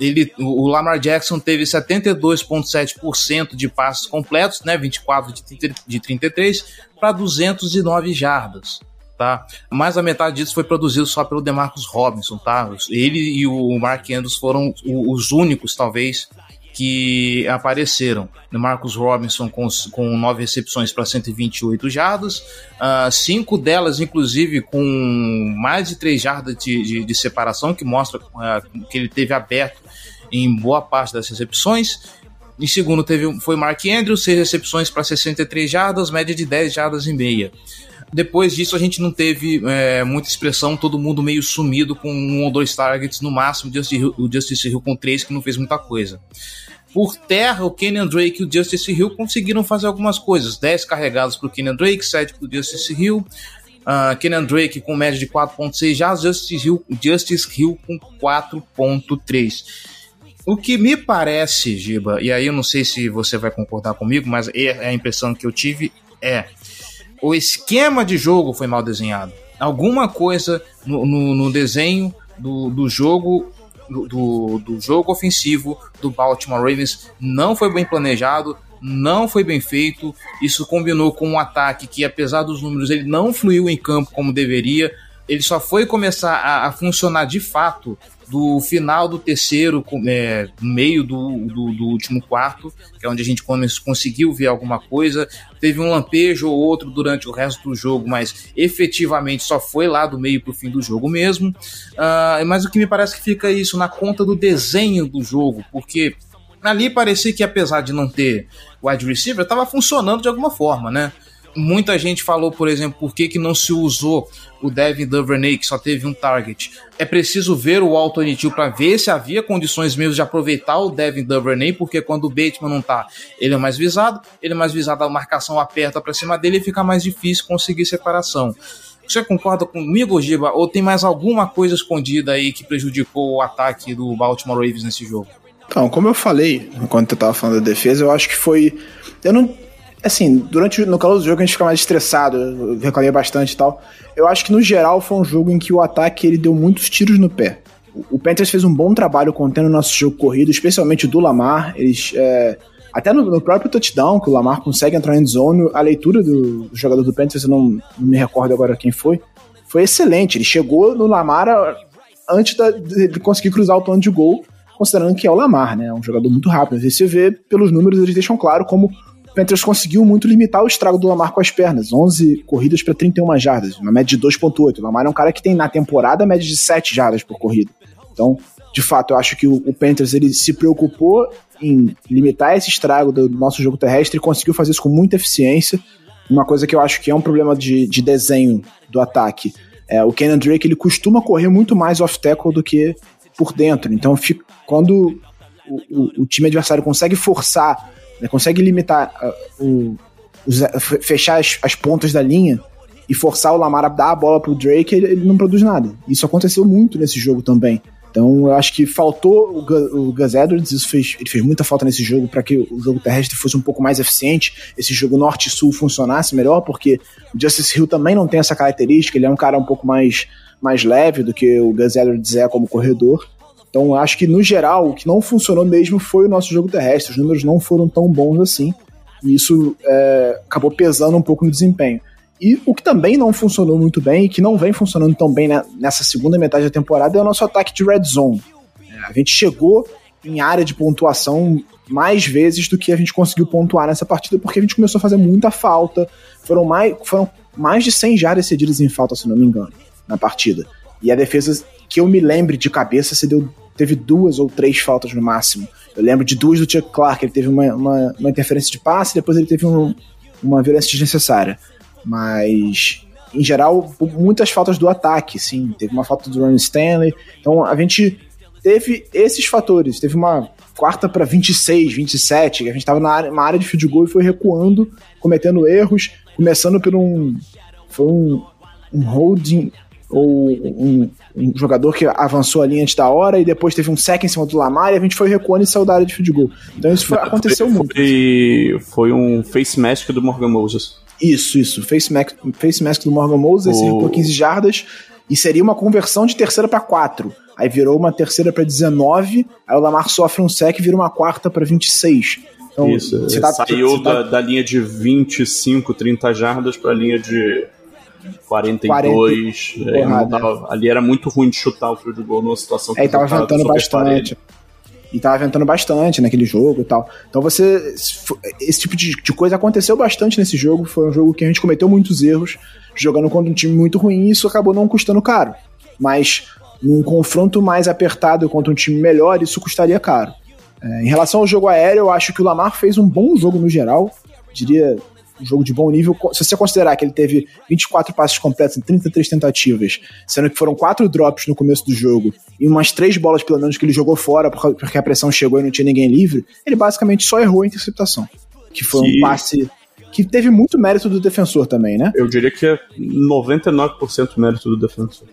ele, o Lamar Jackson teve 72,7% de passes completos, né, 24 de 30 de 33 para 209 jardas. Tá? Mais da metade disso foi produzido só pelo DeMarcus Robinson, tá? Ele e o Mark Andrews foram os únicos, talvez, que apareceram. Marcus Robinson com, com nove recepções para 128 jardas, ah, cinco delas, inclusive, com mais de três jardas de, de, de separação, que mostra ah, que ele teve aberto em boa parte das recepções. Em segundo, teve, foi Mark Andrews, seis recepções para 63 jardas, média de 10 jardas e meia. Depois disso, a gente não teve é, muita expressão, todo mundo meio sumido com um ou dois targets no máximo, o Justice Hill com três, que não fez muita coisa. Por terra, o Kenyan Drake e o Justice Hill conseguiram fazer algumas coisas. 10 carregados para o Kenyan Drake, 7 para o Justice Hill. Uh, Drake com média de 4.6 já, Justice Hill, Justice Hill com 4.3. O que me parece, Giba, e aí eu não sei se você vai concordar comigo, mas é a impressão que eu tive é o esquema de jogo foi mal desenhado. Alguma coisa no, no, no desenho do, do jogo do, do, jogo ofensivo do Baltimore Ravens não foi bem planejado, não foi bem feito. Isso combinou com um ataque que, apesar dos números, ele não fluiu em campo como deveria. Ele só foi começar a, a funcionar de fato do final do terceiro, é, meio do, do, do último quarto, que é onde a gente conseguiu ver alguma coisa. Teve um lampejo ou outro durante o resto do jogo, mas efetivamente só foi lá do meio para o fim do jogo mesmo. Ah, mas o que me parece que fica isso na conta do desenho do jogo, porque ali parecia que apesar de não ter wide receiver, estava funcionando de alguma forma, né? Muita gente falou, por exemplo, por que, que não se usou o Devin Duvernay, que só teve um target. É preciso ver o Alto Anitil para ver se havia condições mesmo de aproveitar o Devin Duvernay, porque quando o Bateman não tá, ele é mais visado, ele é mais visado, a marcação aperta para cima dele e fica mais difícil conseguir separação. Você concorda comigo, Giba? Ou tem mais alguma coisa escondida aí que prejudicou o ataque do Baltimore Ravens nesse jogo? Então, como eu falei, enquanto eu tava falando da defesa, eu acho que foi. Eu não. Assim, durante no calor do jogo a gente fica mais estressado, eu reclamei bastante e tal. Eu acho que no geral foi um jogo em que o ataque ele deu muitos tiros no pé. O- Panthers fez um bom trabalho contendo o nosso jogo corrido, especialmente do Lamar. Eles. é, até no, no próprio touchdown, que o Lamar consegue entrar em zone, a leitura do, do jogador do Panthers, eu não, não me recordo agora quem foi, foi excelente. Ele chegou no Lamar antes da- de conseguir cruzar o plano de gol, considerando que é o Lamar, né? É um jogador muito rápido. Você vê pelos números, eles deixam claro como Panthers conseguiu muito limitar o estrago do Lamar com as pernas. 11 corridas para 31 jardas, uma média de 2.8. O Lamar é um cara que tem na temporada média de 7 jardas por corrida. Então, de fato, eu acho que o, o Panthers ele se preocupou em limitar esse estrago do nosso jogo terrestre e conseguiu fazer isso com muita eficiência. Uma coisa que eu acho que é um problema de, de desenho do ataque. É, o Kenan Drake ele costuma correr muito mais off-tackle do que por dentro. Então, fica- quando o, o- o time adversário consegue forçar, né, consegue limitar, ah, o- os- fe- fechar as, as pontas da linha e forçar o Lamar a dar a bola pro Drake, ele, ele não produz nada. Isso aconteceu muito nesse jogo também. Então eu acho que faltou o, Gu- o Gus Edwards, isso fez, ele fez muita falta nesse jogo para que o jogo terrestre fosse um pouco mais eficiente, esse jogo norte-sul funcionasse melhor, porque o Justice Hill também não tem essa característica, ele é um cara um pouco mais, mais leve do que o Gus Edwards é como corredor. Então acho que no geral o que não funcionou mesmo foi o nosso jogo terrestre, os números não foram tão bons assim, e isso é, acabou pesando um pouco no desempenho. E o que também não funcionou muito bem e que não vem funcionando tão bem né, nessa segunda metade da temporada é o nosso ataque de red zone. É, a gente chegou em área de pontuação mais vezes do que a gente conseguiu pontuar nessa partida, porque a gente começou a fazer muita falta. Foram mais, foram mais de 100 jardas cedidas em falta, se não me engano, na partida. E a defesa, que eu me lembre de cabeça, cedeu teve duas ou três faltas no máximo. Eu lembro de duas do Chuck Clark, ele teve uma, uma, uma interferência de passe, depois ele teve um, uma violência desnecessária. Mas, em geral, muitas faltas do ataque, sim. Teve uma falta do Ron Stanley. Então, a gente teve esses fatores. Teve uma quarta para 26, 27, que a gente estava na área, área de field goal e foi recuando, cometendo erros, começando por um. Foi um, um holding ou um, um, jogador que avançou ali antes da hora e depois teve um sec em cima do Lamar e a gente foi recuando e saiu da área de field goal. Então isso foi, aconteceu foi, muito. Foi, foi um face mask do Morgan Moses. Isso, isso. Face mask, face mask do Morgan Moses, o... recuou 15 jardas e seria uma conversão de terceira para 4. Aí virou uma terceira para 19, aí o Lamar sofre um sec e vira uma quarta para 26. Então, Isso, tá, saiu tá... Da, da linha de 25, 30 jardas para a linha de 42. 40, é, tava, ali era muito ruim de chutar o field goal numa situação que é, tava ventando bastante. E tava ventando bastante naquele jogo e tal. Então você. Esse tipo de, de, coisa aconteceu bastante nesse jogo. Foi um jogo que a gente cometeu muitos erros, jogando contra um time muito ruim, e isso acabou não custando caro. Mas num confronto mais apertado contra um time melhor, isso custaria caro. É, em relação ao jogo aéreo, eu acho que o Lamar fez um bom jogo no geral. Diria um jogo de bom nível. Se você considerar que ele teve 24 passes completos em 33 tentativas, sendo que foram quatro drops no começo do jogo e umas três bolas pelo menos que ele jogou fora porque a pressão chegou e não tinha ninguém livre, ele basicamente só errou a interceptação. Que foi Sim. um passe que teve muito mérito do defensor também, né? Eu diria que é 99% mérito do defensor.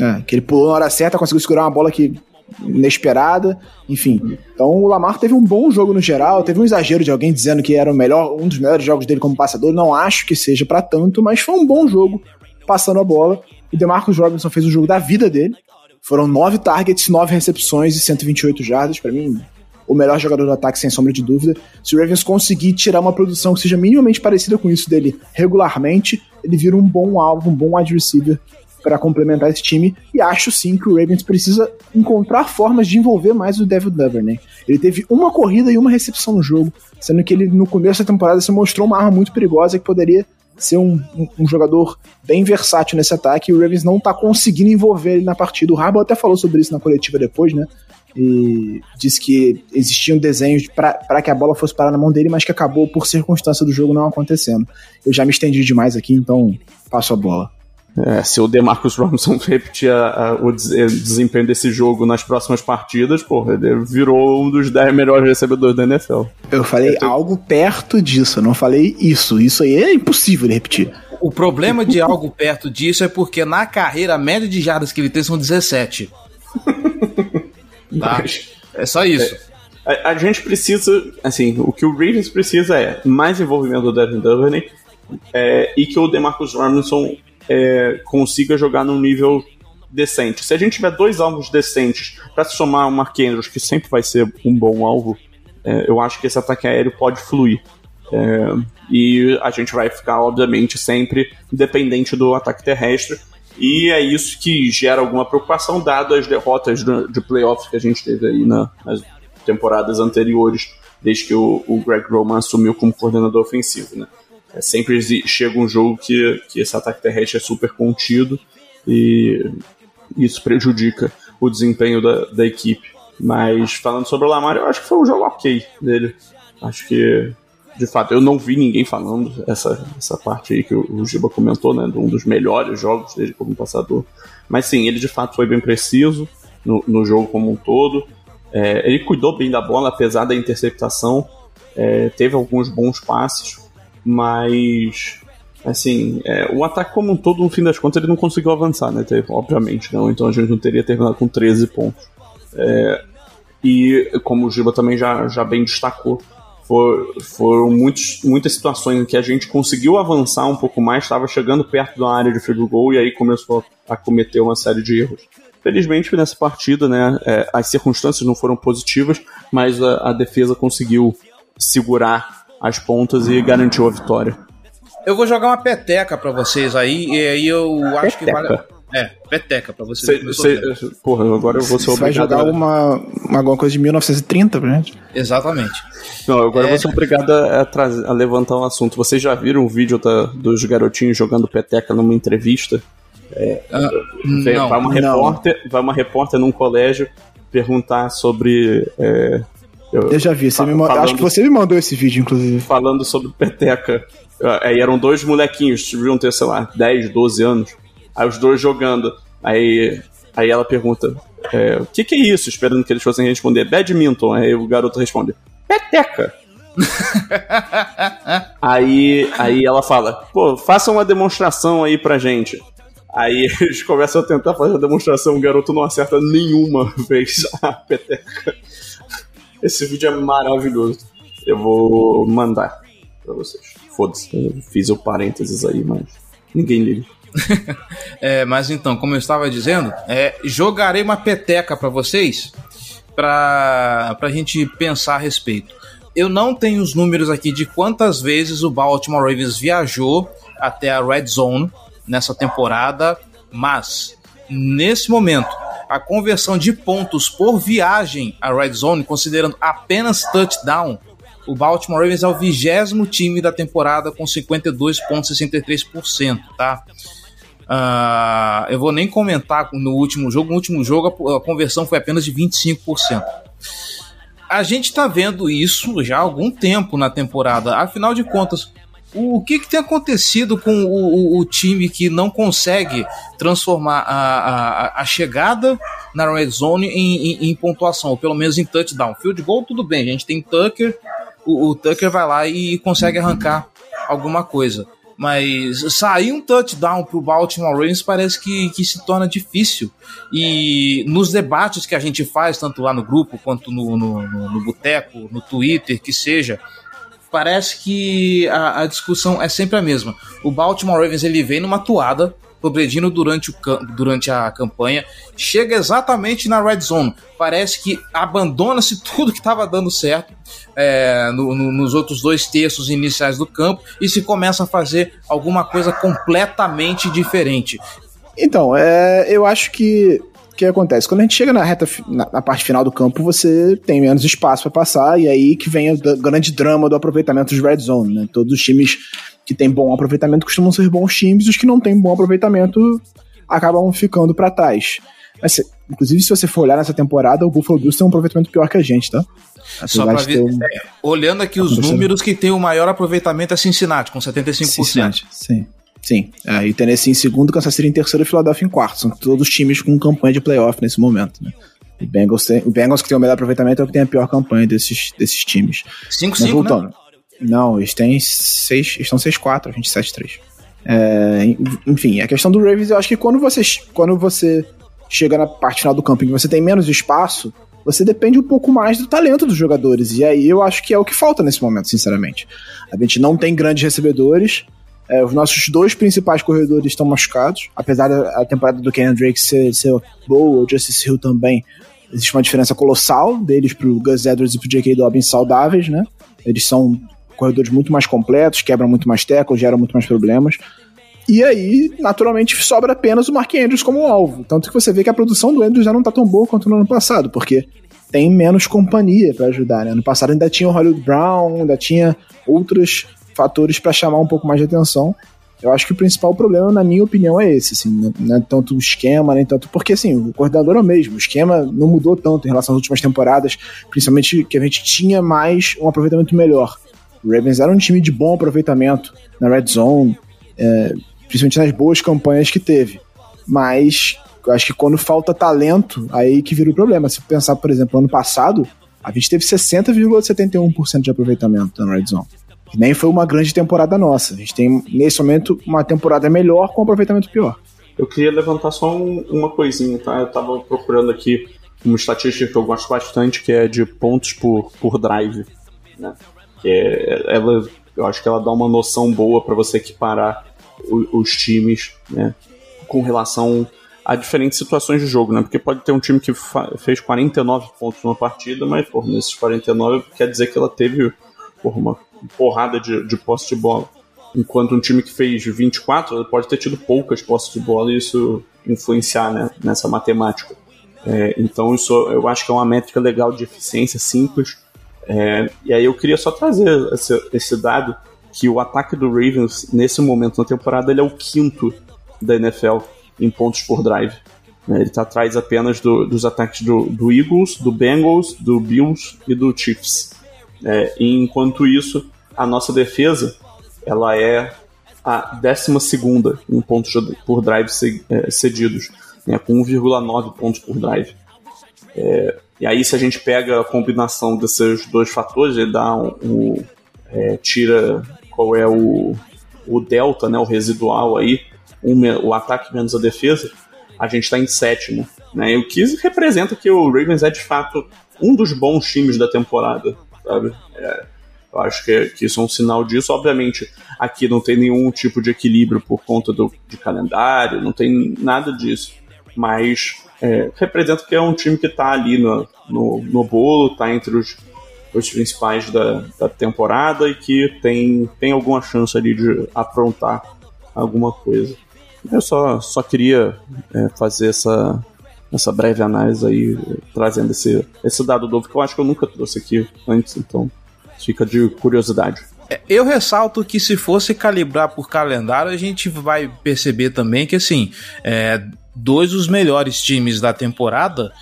É, que ele pulou na hora certa, conseguiu segurar uma bola que inesperada, enfim. Então o Lamar teve um bom jogo no geral, teve um exagero de alguém dizendo que era o melhor, um dos melhores jogos dele como passador, não acho que seja para tanto, mas foi um bom jogo passando a bola. E DeMarcus Robinson fez o jogo da vida dele. Foram nove targets, nove recepções e 128 jardas, para mim, o melhor jogador do ataque sem sombra de dúvida. Se o Ravens conseguir tirar uma produção que seja minimamente parecida com isso dele regularmente, ele vira um bom alvo, um bom wide receiver para complementar esse time. E acho sim que o Ravens precisa encontrar formas de envolver mais o Devil Duvernay. Ele teve uma corrida e uma recepção no jogo, sendo que ele no começo da temporada se mostrou uma arma muito perigosa que poderia ser um, um, um jogador bem versátil nesse ataque. E o Ravens não está conseguindo envolver ele na partida. O Harbaugh até falou sobre isso na coletiva depois, né? e disse que existiam desenhos para que a bola fosse parar na mão dele, mas que acabou por circunstância do jogo não acontecendo. Eu já me estendi demais aqui, então passo a bola. É, se o DeMarcus Robinson repetir a, a, o desempenho desse jogo nas próximas partidas, porra, ele virou um dos 10 melhores recebedores da NFL. Eu falei é, algo perto disso, eu não falei isso. Isso aí é impossível de repetir. O problema de algo perto disso é porque na carreira a média de jardas que ele tem são 17. tá? É só isso. É, a, a, gente precisa, assim, o que o Ravens precisa é mais envolvimento do Devin Duvernay é, e que o DeMarcus Robinson é, consiga jogar num nível decente. Se a gente tiver dois alvos decentes para somar o Mark Andrews, que sempre vai ser um bom alvo, é, eu acho que esse ataque aéreo pode fluir. É, e a gente vai ficar, obviamente, sempre dependente do ataque terrestre. E é isso que gera alguma preocupação, dado as derrotas de, de playoffs que a gente teve aí na, nas temporadas anteriores, desde que o, o Greg Roman assumiu como coordenador ofensivo. Né? É, sempre chega um jogo que, que esse ataque terrestre é super contido e isso prejudica o desempenho da, da equipe. Mas falando sobre o Lamar, eu acho que foi um jogo ok dele. Acho que, de fato, eu não vi ninguém falando essa, essa parte aí que o, Giba comentou, né? De um dos melhores jogos dele como passador. Mas sim, ele de fato foi bem preciso no, no jogo como um todo. É, ele cuidou bem da bola, apesar da interceptação. É, teve alguns bons passes mas assim, é, o ataque como um todo, no fim das contas, ele não conseguiu avançar, né? Obviamente, não. Então a gente não teria terminado com 13 pontos. É, e como o Giba também já, já bem destacou, for, foram muitos, muitas situações em que a gente conseguiu avançar um pouco mais, estava chegando perto da área de field goal e aí começou a cometer uma série de erros. Felizmente nessa partida, né, é, as circunstâncias não foram positivas, mas a, a defesa conseguiu segurar as pontas e garantiu a vitória. Eu vou jogar uma peteca para vocês aí, e aí eu acho que vale. É, peteca pra vocês. Cê, cê, porra, agora eu vou ser obrigado. Você vai jogar a... uma, uma, alguma coisa de 1930 pra gente? Exatamente. Não, agora é... eu vou ser obrigado a, a, levantar um assunto. Vocês já viram o vídeo da, dos garotinhos jogando peteca numa entrevista? É, ah, vai, uma repórter, vai uma repórter num colégio perguntar sobre. É, eu já vi, você me falando, acho que você me mandou esse vídeo, inclusive. Falando sobre peteca. Aí eram dois molequinhos, deviam ter, sei lá, 10, 12 anos. Aí os dois jogando. Aí, aí ela pergunta: é, O que, que é isso? Esperando que eles fossem responder: Badminton. Aí o garoto responde: Peteca. aí, aí ela fala: Pô, faça uma demonstração aí pra gente. Aí eles começam a tentar fazer a demonstração, o garoto não acerta nenhuma vez a peteca. Esse vídeo é maravilhoso. Eu vou mandar pra vocês. Foda-se, fiz o parênteses aí, mas ninguém liga. é, mas então, como eu estava dizendo, é, jogarei uma peteca para vocês para a gente pensar a respeito. Eu não tenho os números aqui de quantas vezes o Baltimore Ravens viajou até a Red Zone nessa temporada, mas nesse momento a conversão de pontos por viagem à Red Zone, considerando apenas touchdown, o Baltimore Ravens é o vigésimo time da temporada com 52,63%, tá? Uh, eu vou nem comentar no último jogo. No último jogo a, conversão foi apenas de 25%. A gente está vendo isso já há algum tempo na temporada. Afinal de contas, o que, que tem acontecido com o, o, o, time que não consegue transformar a, a, a chegada na red zone em, em, em, pontuação, ou pelo menos em touchdown? Field goal, tudo bem, a gente tem Tucker, o, o Tucker vai lá e consegue arrancar alguma coisa. Mas sair um touchdown para o Baltimore Ravens parece que, que se torna difícil. E nos debates que a gente faz, tanto lá no grupo quanto no, no, no, no boteco, no Twitter, que seja, parece que a, a, discussão é sempre a mesma. O Baltimore Ravens ele vem numa toada, progredindo durante, o, durante a campanha, chega exatamente na red zone. Parece que abandona-se tudo que estava dando certo é, no, no, nos outros dois terços iniciais do campo e se começa a fazer alguma coisa completamente diferente. Então, é, eu acho que o que acontece? Quando a gente chega na reta, na, na parte final do campo, você tem menos espaço para passar, e aí que vem o grande drama do aproveitamento dos red zone, né? Todos os times que têm bom aproveitamento costumam ser bons times, os que não têm bom aproveitamento acabam ficando para trás. Mas, inclusive, se você for olhar nessa temporada, o Buffalo Bills tem um aproveitamento pior que a gente, tá? Só pra ver, um... é, olhando aqui os números, que tem o maior aproveitamento é Cincinnati, com 75%. Cincinnati, sim. Sim. É, e Tennessee em segundo, Kansas City em terceiro e Philadelphia em quarto. São todos times com campanha de playoff nesse momento, né? O Bengals, tem, o Bengals que tem o melhor aproveitamento é o que tem a pior campanha desses, desses times. 5-5, né? Não, eles têm 6, estão 6-4, a gente 7-3. É, enfim, a questão do Ravens, eu acho que quando você, quando você chega na parte final do campo e você tem menos espaço, você depende um pouco mais do talento dos jogadores. E aí eu acho que é o que falta nesse momento, sinceramente. A gente não tem grandes recebedores, é, os nossos dois principais corredores estão machucados, apesar da temporada do Kenyon Drake ser, ser boa, o Justice Hill também. Existe uma diferença colossal deles pro Gus Edwards e pro J.K. Dobbins saudáveis, né? Eles são corredores muito mais completos, quebram muito mais tecos, geram muito mais problemas. E aí, naturalmente, sobra apenas o Mark Andrews como alvo. Tanto que você vê que a produção do Andrews já não tá tão boa quanto no ano passado, porque tem menos companhia para ajudar, né? No passado ainda tinha o Hollywood Brown, ainda tinha outros fatores para chamar um pouco mais de atenção. Eu acho que o principal problema, na minha opinião, é esse, assim, não é tanto o esquema, nem tanto. Porque, assim, o coordenador é o mesmo, o esquema não mudou tanto em relação às últimas temporadas, principalmente que a gente tinha mais um aproveitamento melhor. O Ravens era um time de bom aproveitamento na red zone, é, principalmente nas boas campanhas que teve. Mas eu acho que quando falta talento, aí que vira o problema. Se pensar, por exemplo, ano passado, a gente teve 60,71% de aproveitamento na red zone nem foi uma grande temporada nossa. A gente tem, nesse momento, uma temporada melhor com aproveitamento pior. Eu queria levantar só um, uma coisinha, tá? Eu tava procurando aqui uma estatística que eu gosto bastante, que é de pontos por, por drive, né? Que é, ela, eu acho que ela dá uma noção boa para você equiparar o, os times, né? Com relação a diferentes situações de jogo, né? Porque pode ter um time que fez 49 pontos numa partida, mas, por nesses 49 quer dizer que ela teve por uma porrada de, de posse de bola. Enquanto um time que fez 24 pode ter tido poucas posses de bola e isso influenciar né, nessa matemática. É, então isso eu acho que é uma métrica legal de eficiência simples. É, e aí eu queria só trazer esse, esse, dado que o ataque do Ravens nesse momento na temporada ele é o quinto da NFL em pontos por drive. Né? Ele está atrás apenas do, dos ataques do, do, Eagles, do Bengals, do Bills e do Chiefs. É, enquanto isso, a nossa defesa ela é a 12 em pontos por drive é, cedidos, né, com 1,9 pontos por drive. É, e aí, se a gente pega a combinação desses dois fatores, ele dá um, um é, tira qual é o, o delta, né, o residual aí, um, o ataque menos a defesa, a gente está em sétimo. Né, o que representa que o Ravens é de fato um dos bons times da temporada, sabe? É, eu acho que, que, isso é um sinal disso. Obviamente, aqui não tem nenhum tipo de equilíbrio por conta do, de calendário, não tem nada disso. Mas é, representa que é um time que está ali no, no, no bolo, está entre os, os principais da, da temporada e que tem, tem alguma chance ali de aprontar alguma coisa. Eu só, só queria é, fazer essa, essa breve análise aí, trazendo esse, esse dado novo que eu acho que eu nunca trouxe aqui antes, então fica de curiosidade. É, eu ressalto que se fosse calibrar por calendário, a gente vai perceber também que, assim, é, dois dos melhores times da temporada.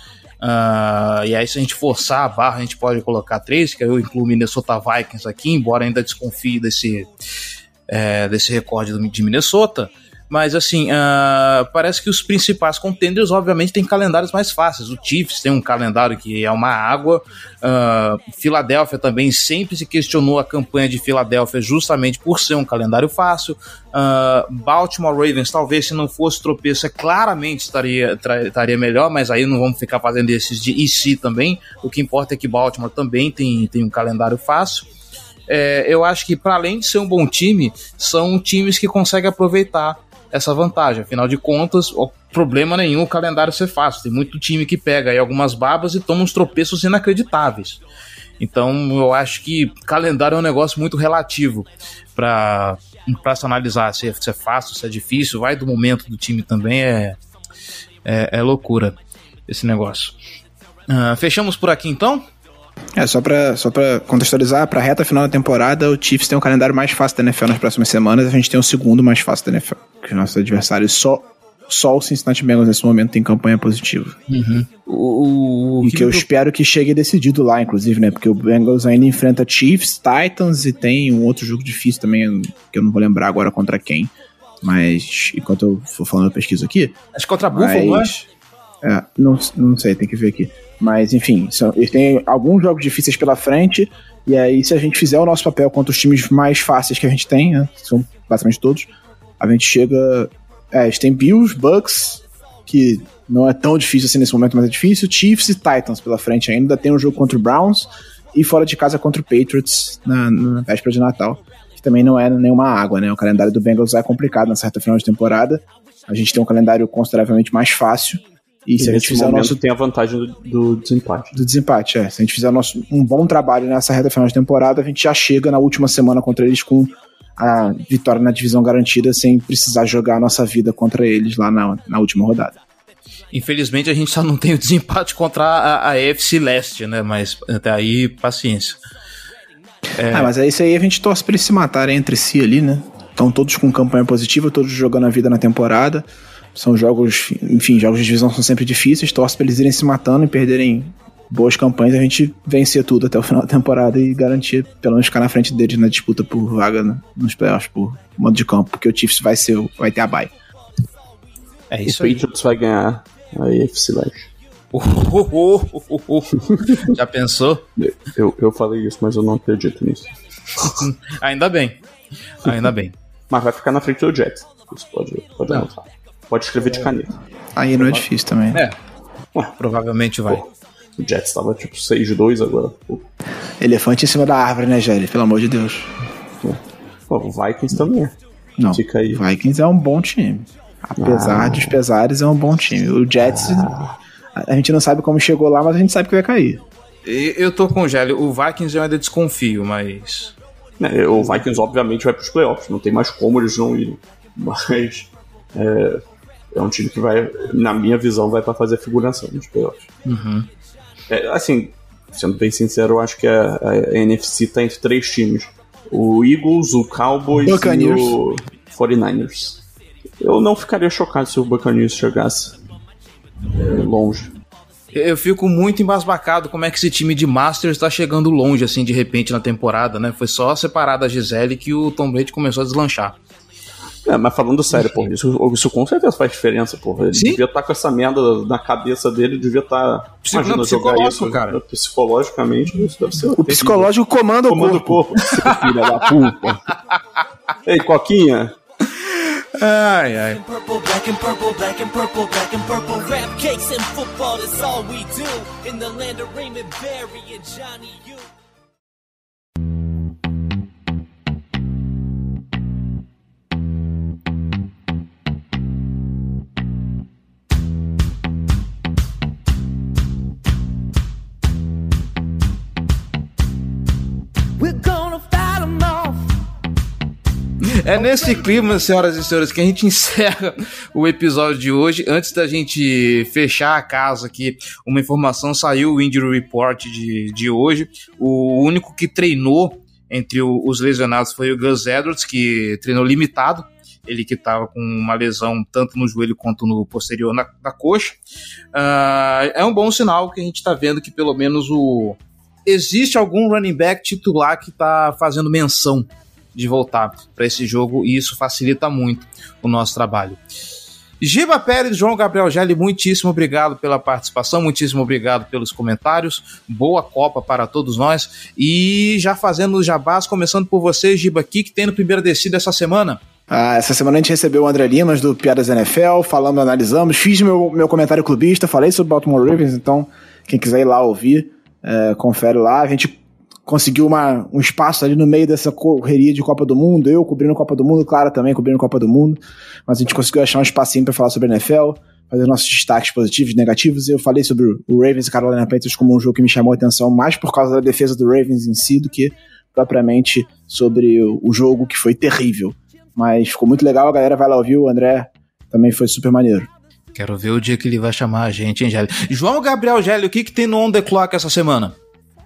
Uh, e aí, se a gente forçar a barra, a gente pode colocar três, que eu incluo Minnesota Vikings aqui, embora ainda desconfie desse, é, desse recorde de Minnesota. Mas assim, uh, parece que os principais contenders, obviamente, têm calendários mais fáceis. O Chiefs tem um calendário que é uma água. Uh, Filadélfia também sempre se questionou a campanha de Filadélfia justamente por ser um calendário fácil. Uh, Baltimore Ravens, talvez se não fosse tropeço, é claramente estaria, estaria melhor, mas aí não vamos ficar fazendo esses de e se também. O que importa é que Baltimore também tem, tem um calendário fácil. É, eu acho que, para além de ser um bom time, são times que conseguem aproveitar essa vantagem. Afinal de contas, problema nenhum o calendário ser fácil. Tem muito time que pega aí algumas babas e toma uns tropeços inacreditáveis. Então eu acho que calendário é um negócio muito relativo para se analisar se é, se é, fácil, se é difícil, vai do momento do time também, é, é, é loucura esse negócio. Uh, fechamos por aqui então? É, só pra, só pra contextualizar, pra reta final da temporada, o Chiefs tem um calendário mais fácil da NFL nas próximas semanas, a gente tem o segundo mais fácil da NFL, que os nossos adversários só, só o Cincinnati Bengals nesse momento tem campanha positiva. Uhum. O, o, e que, que eu espero que chegue decidido lá, inclusive, né, porque o Bengals ainda enfrenta Chiefs, Titans e tem um outro jogo difícil também, que eu não vou lembrar agora contra quem, mas enquanto eu for falando, eu pesquiso aqui. Acho que contra Buffalo, mas... é? não, não sei, tem que ver aqui. Mas, enfim, são, eles têm alguns jogos difíceis pela frente. E aí, se a gente fizer o nosso papel contra os times mais fáceis que a gente tem, né, são basicamente todos, a gente chega. É, a gente tem Bills, Bucks, que não é tão difícil assim nesse momento, mas é difícil. Chiefs e Titans pela frente ainda. Tem um jogo contra o Browns e fora de casa contra o Patriots na, na véspera de Natal, que também não é nenhuma água, né? O calendário do Bengals é complicado na certa final de temporada. A gente tem um calendário consideravelmente mais fácil. E, e se a gente fizer o nosso. tem a vantagem do, do, desempate. Do desempate, é. Se a gente fizer nosso, um bom trabalho nessa reta final de temporada, a gente já chega na última semana contra eles com a vitória na divisão garantida sem precisar jogar a nossa vida contra eles lá na, na última rodada. Infelizmente a gente só não tem o desempate contra a, a EFC Leste, né? Mas até aí, paciência. É... Ah, mas é isso aí a gente torce pra eles se matarem entre si ali, né? Estão todos com campanha positiva, todos jogando a vida na temporada. São jogos, enfim, jogos de divisão são sempre difíceis, torce pra eles irem se matando e perderem boas campanhas, a gente vencer tudo até o final da temporada e garantir, pelo menos, ficar na frente deles na disputa por vaga né, nos playoffs, por modo de campo, porque o Chiefs vai ser, vai ter a bye. É isso o aí. Patriots vai ganhar a AFC Leste. Já pensou? Eu, eu falei isso, mas eu não acredito nisso. Ainda bem. Ainda bem. Mas vai ficar na frente do Jets. Isso pode, pode anotar. Pode escrever de caneta. Aí não é difícil também. É. Ué, provavelmente vai. Pô, o Jets tava tipo 6-2 agora. Pô. Elefante em cima da árvore, né, Gelli? Pelo amor de Deus. Pô, o Vikings também. Não. Fica aí. Vikings é um bom time. Apesar ah. dos pesares, é um bom time. O Jets, ah. a gente não sabe como chegou lá, mas a gente sabe que vai cair. Eu tô com o Gelli. O Vikings eu ainda desconfio, mas. É, o Vikings, obviamente, vai pros playoffs. Não tem mais como eles não irem. Mas. É, é um time que vai, na minha visão, vai para fazer figuração nos playoffs. Uhum. É, assim, sendo bem sincero, eu acho que a, a, NFC tá entre três times: o Eagles, o Cowboys Buccaneers. e o 49ers. Eu não ficaria chocado se o Buccaneers chegasse. é, longe. Eu fico muito embasbacado como é que esse time de Masters está chegando longe, assim, de repente na temporada, né? Foi só separar da Gisele que o Tom Brady começou a deslanchar. É, mas falando sério, pô, isso, isso com certeza faz diferença, porra. Ele Sim? devia estar tá com essa merda na cabeça dele, devia estar. Tá, imagina jogar isso, cara. Psicologicamente, isso deve ser. O psicológico comanda o comanda corpo. corpo. Filha da puta. Ei, Coquinha. Ai, ai. É nesse clima, senhoras e senhores, que a gente encerra o episódio de hoje. Antes da gente fechar a casa aqui, uma informação saiu o Injury Report de, de hoje. O único que treinou entre o, os lesionados foi o Gus Edwards, que treinou limitado. Ele que estava com uma lesão tanto no joelho quanto no posterior na, na coxa. Uh, é um bom sinal que a gente está vendo que pelo menos o existe algum running back titular que está fazendo menção de voltar para esse jogo e isso facilita muito o nosso trabalho. Giba Pérez, João Gabriel Gelli, muitíssimo obrigado pela participação, muitíssimo obrigado pelos comentários. Boa Copa para todos nós. E já fazendo os jabás, começando por você, Giba, o que, tem no primeiro descido essa semana? Ah, essa semana a gente recebeu o André Limas do Piadas NFL, falando, analisamos, fiz meu, meu comentário clubista, falei sobre Baltimore Ravens, então quem quiser ir lá ouvir, é, confere lá. A gente conseguiu uma, um espaço ali no meio dessa correria de Copa do Mundo, eu cobrindo Copa do Mundo, Clara também cobrindo Copa do Mundo, mas a gente conseguiu achar um espacinho para falar sobre a NFL, fazer nossos destaques positivos e negativos. Eu falei sobre o Ravens e Carolina Panthers como um jogo que me chamou a atenção mais por causa da defesa do Ravens em si do que propriamente sobre o jogo que foi terrível. Mas ficou muito legal, a galera vai lá ouvir, o André também foi super maneiro. Quero ver o dia que ele vai chamar a gente, hein, Gélio? João Gabriel Gélio, o que, que tem no On The Clock essa semana?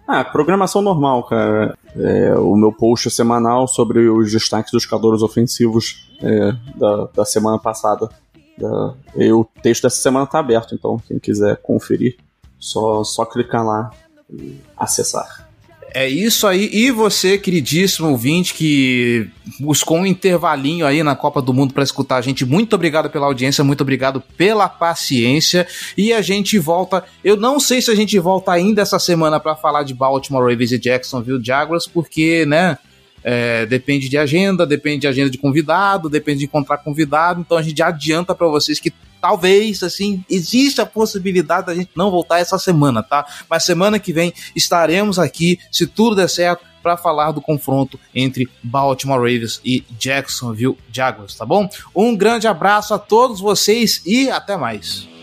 Ah, programação normal, cara. É, o meu post semanal sobre os destaques dos calores ofensivos é, da, da semana passada. Da, e o texto dessa semana tá aberto, então quem quiser conferir, só, só clicar lá e acessar. É isso aí. E você, queridíssimo ouvinte, que buscou um intervalinho aí na Copa do Mundo para escutar a gente, muito obrigado pela audiência, muito obrigado pela paciência. E a gente volta. Eu não sei se a gente volta ainda essa semana para falar de Baltimore Ravens e Jacksonville Jaguars, porque, né? É, depende de agenda, depende de agenda de convidado, depende de encontrar convidado. Então a gente adianta para vocês que talvez, assim, existe a possibilidade da gente não voltar essa semana, tá? Mas semana que vem estaremos aqui, se tudo der certo, para falar do confronto entre Baltimore Ravens e Jacksonville Jaguars, tá bom? Um grande abraço a todos vocês e até mais.